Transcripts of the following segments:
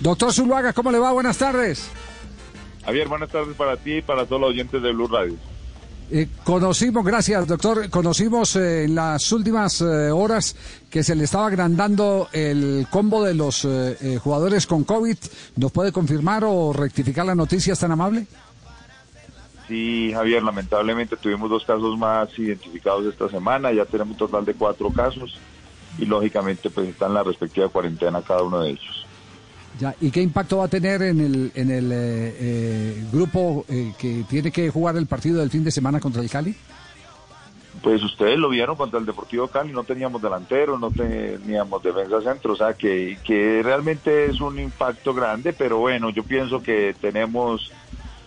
Doctor Zuluaga, ¿cómo le va? Buenas tardes. Javier, buenas tardes para ti y para todos los oyentes de Blue Radio. Eh, conocimos, gracias doctor, conocimos eh, en las últimas eh, horas que se le estaba agrandando el combo de los jugadores con COVID. ¿Nos puede confirmar o rectificar la noticia, es tan amable? Sí, Javier, lamentablemente tuvimos dos casos más identificados esta semana, ya tenemos un total de cuatro casos y lógicamente pues está en la respectiva cuarentena cada uno de ellos. Ya, ¿Y qué impacto va a tener en el, en el eh, eh, grupo eh, que tiene que jugar el partido del fin de semana contra el Cali? Pues ustedes lo vieron contra el Deportivo Cali, no teníamos delantero, no teníamos defensa centro, o sea que, que realmente es un impacto grande, pero bueno, yo pienso que tenemos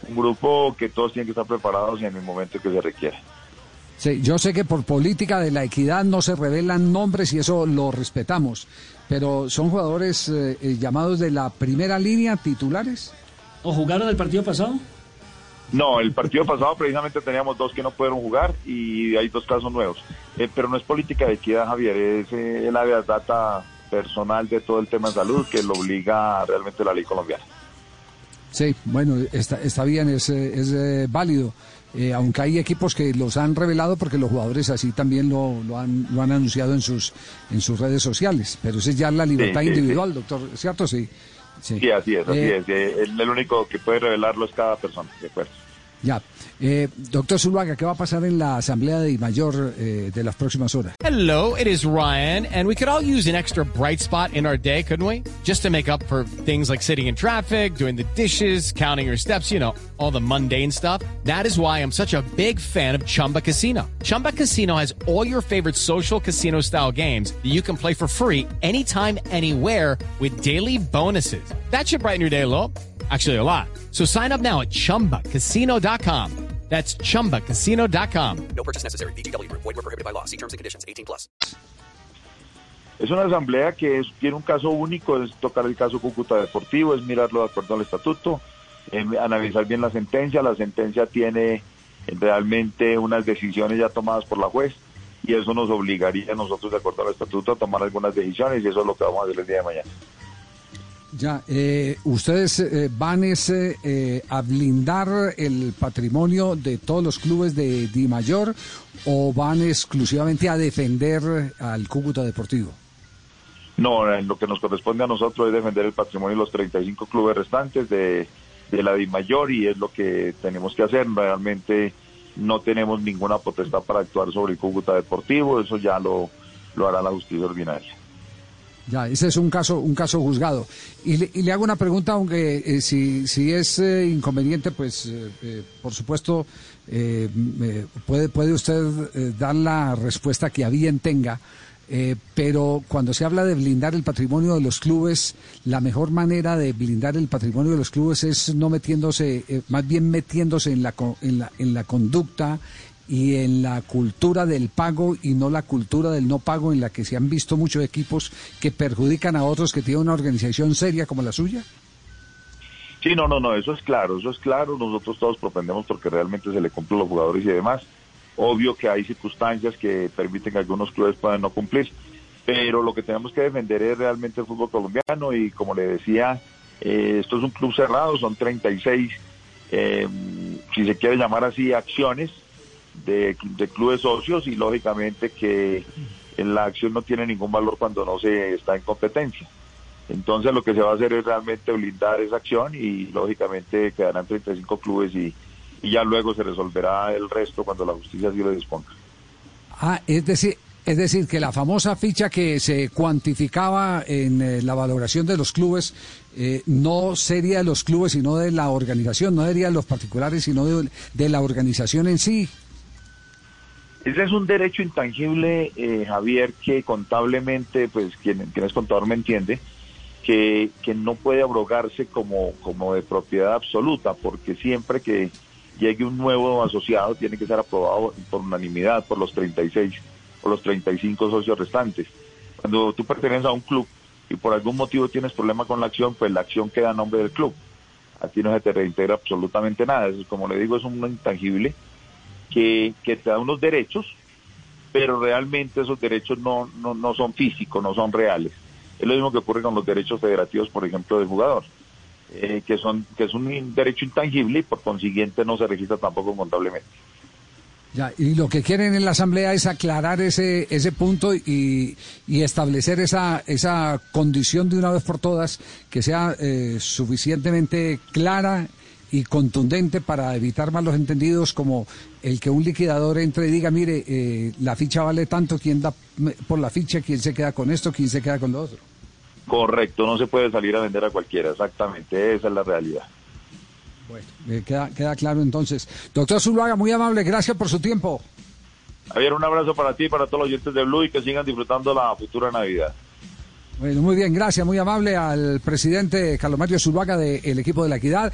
un grupo que todos tienen que estar preparados en el momento que se requiere. Sí, yo sé que por política de la equidad no se revelan nombres y eso lo respetamos, pero son jugadores eh, eh, llamados de la primera línea titulares. ¿O jugaron el partido pasado? No, el partido pasado precisamente teníamos dos que no pudieron jugar y hay dos casos nuevos. Eh, pero no es política de equidad, Javier, es eh, la data personal de todo el tema de salud que lo obliga realmente la ley colombiana. Sí, bueno, está, está bien, es, eh, es eh, válido. Eh, aunque hay equipos que los han revelado porque los jugadores así también lo, lo, han, lo han anunciado en sus, en sus redes sociales. Pero esa es ya la libertad Sí, sí, individual, doctor, ¿cierto? Sí. Sí, Sí, así es, así Eh, es. El, el único que puede revelarlo es cada persona, de acuerdo. Ya. Eh, doctor Zuluaga, ¿qué va a pasar en la asamblea de mayor eh, de las próximas horas? Hello, it is Ryan, and we could all use an extra bright spot in our day, couldn't we? Just to make up for things like sitting in traffic, doing the dishes, counting your steps, you know, all the mundane stuff. That is why I'm such a big fan of Chumba Casino. Chumba Casino has all your favorite social casino style games that you can play for free anytime, anywhere with daily bonuses. That should brighten your day a little. Actually, a lot. So sign up now at chumbacasino.com. That's chumbacasino.com. No purchase necessary. VGW Group. Void were prohibited by law. See terms and conditions. 18 plus. Es una asamblea que es- tiene un caso único, es tocar el caso Cúcuta Deportivo, es mirarlo de acuerdo al estatuto, eh, analizar bien la sentencia. La sentencia tiene realmente unas decisiones ya tomadas por la juez y eso nos obligaría a nosotros, de acuerdo al estatuto, a tomar algunas decisiones y eso es lo que vamos a hacer el día de mañana. Ya, eh, ¿ustedes eh, van ese, eh, a blindar el patrimonio de todos los clubes de Di Mayor o van exclusivamente a defender al Cúcuta Deportivo? No, en lo que nos corresponde a nosotros es defender el patrimonio de los 35 clubes restantes de, de la DIMAYOR y es lo que tenemos que hacer. Realmente no tenemos ninguna potestad para actuar sobre el Cúcuta Deportivo, eso ya lo, lo hará la justicia ordinaria. Ya, ese es un caso, un caso juzgado. Y le, y le hago una pregunta, aunque eh, si, si es eh, inconveniente, pues eh, eh, por supuesto puede, puede usted dar la respuesta que a bien tenga. Pero cuando se habla de blindar el patrimonio de los clubes, la mejor manera de blindar el patrimonio de los clubes es no metiéndose, más bien metiéndose en la, en la, en la conducta y en la cultura del pago y no la cultura del no pago en la que se han visto muchos equipos que perjudican a otros que tienen una organización seria como la suya? Sí, no, no, no, eso es claro, eso es claro. Nosotros todos propendemos porque realmente se le cumplen los jugadores y demás. Obvio que hay circunstancias que permiten que algunos clubes puedan no cumplir, pero lo que tenemos que defender es realmente el fútbol colombiano y como le decía, eh, esto es un club cerrado, son 36, eh, si se quiere llamar así, acciones de, clubes socios y lógicamente que la acción no tiene ningún valor cuando no se está en competencia. Entonces lo que se va a hacer es realmente blindar esa acción y lógicamente quedarán 35 clubes y, y ya luego se resolverá el resto cuando la justicia así lo disponga. Ah, es decir, es decir, que la famosa ficha que se cuantificaba en eh, la valoración de los clubes eh, no sería de los clubes, sino de la organización, no sería de los particulares, sino de, de la organización en sí. Ese es un derecho intangible, eh, Javier, que contablemente, pues quien, es contador me entiende, que, que no puede abrogarse como, como de propiedad absoluta, porque siempre que llegue un nuevo asociado tiene que ser aprobado por unanimidad por los 36 o los 35 socios restantes. Cuando tú perteneces a un club y por algún motivo tienes problema con la acción, pues la acción queda a nombre del club. Aquí no se te reintegra absolutamente nada. Eso, como le digo, es un intangible que, te da unos derechos, pero realmente esos derechos no, no, no son físicos, no son reales. Es lo mismo que ocurre con los derechos federativos, por ejemplo, del jugador, eh, que, son, que es un derecho intangible y por consiguiente no se registra tampoco contablemente. Ya, y lo que quieren en la Asamblea es aclarar ese, ese punto y, y establecer esa, esa condición de una vez por todas que sea eh, suficientemente clara y contundente para evitar malos entendidos como el que un liquidador entre y diga, mire, eh, la ficha vale tanto, quién da por la ficha, quién se queda con esto, quién se queda con lo otro. Correcto, no se puede salir a vender a cualquiera, exactamente, esa es la realidad. Bueno, eh, queda, queda claro entonces. Doctor Zuluaga, muy amable, gracias por su tiempo. Javier, un abrazo para ti y para todos los oyentes de Blue y que sigan disfrutando la futura Navidad. Bueno, muy bien, gracias, muy amable al presidente Carlos Mario Zuluaga del equipo de la Equidad.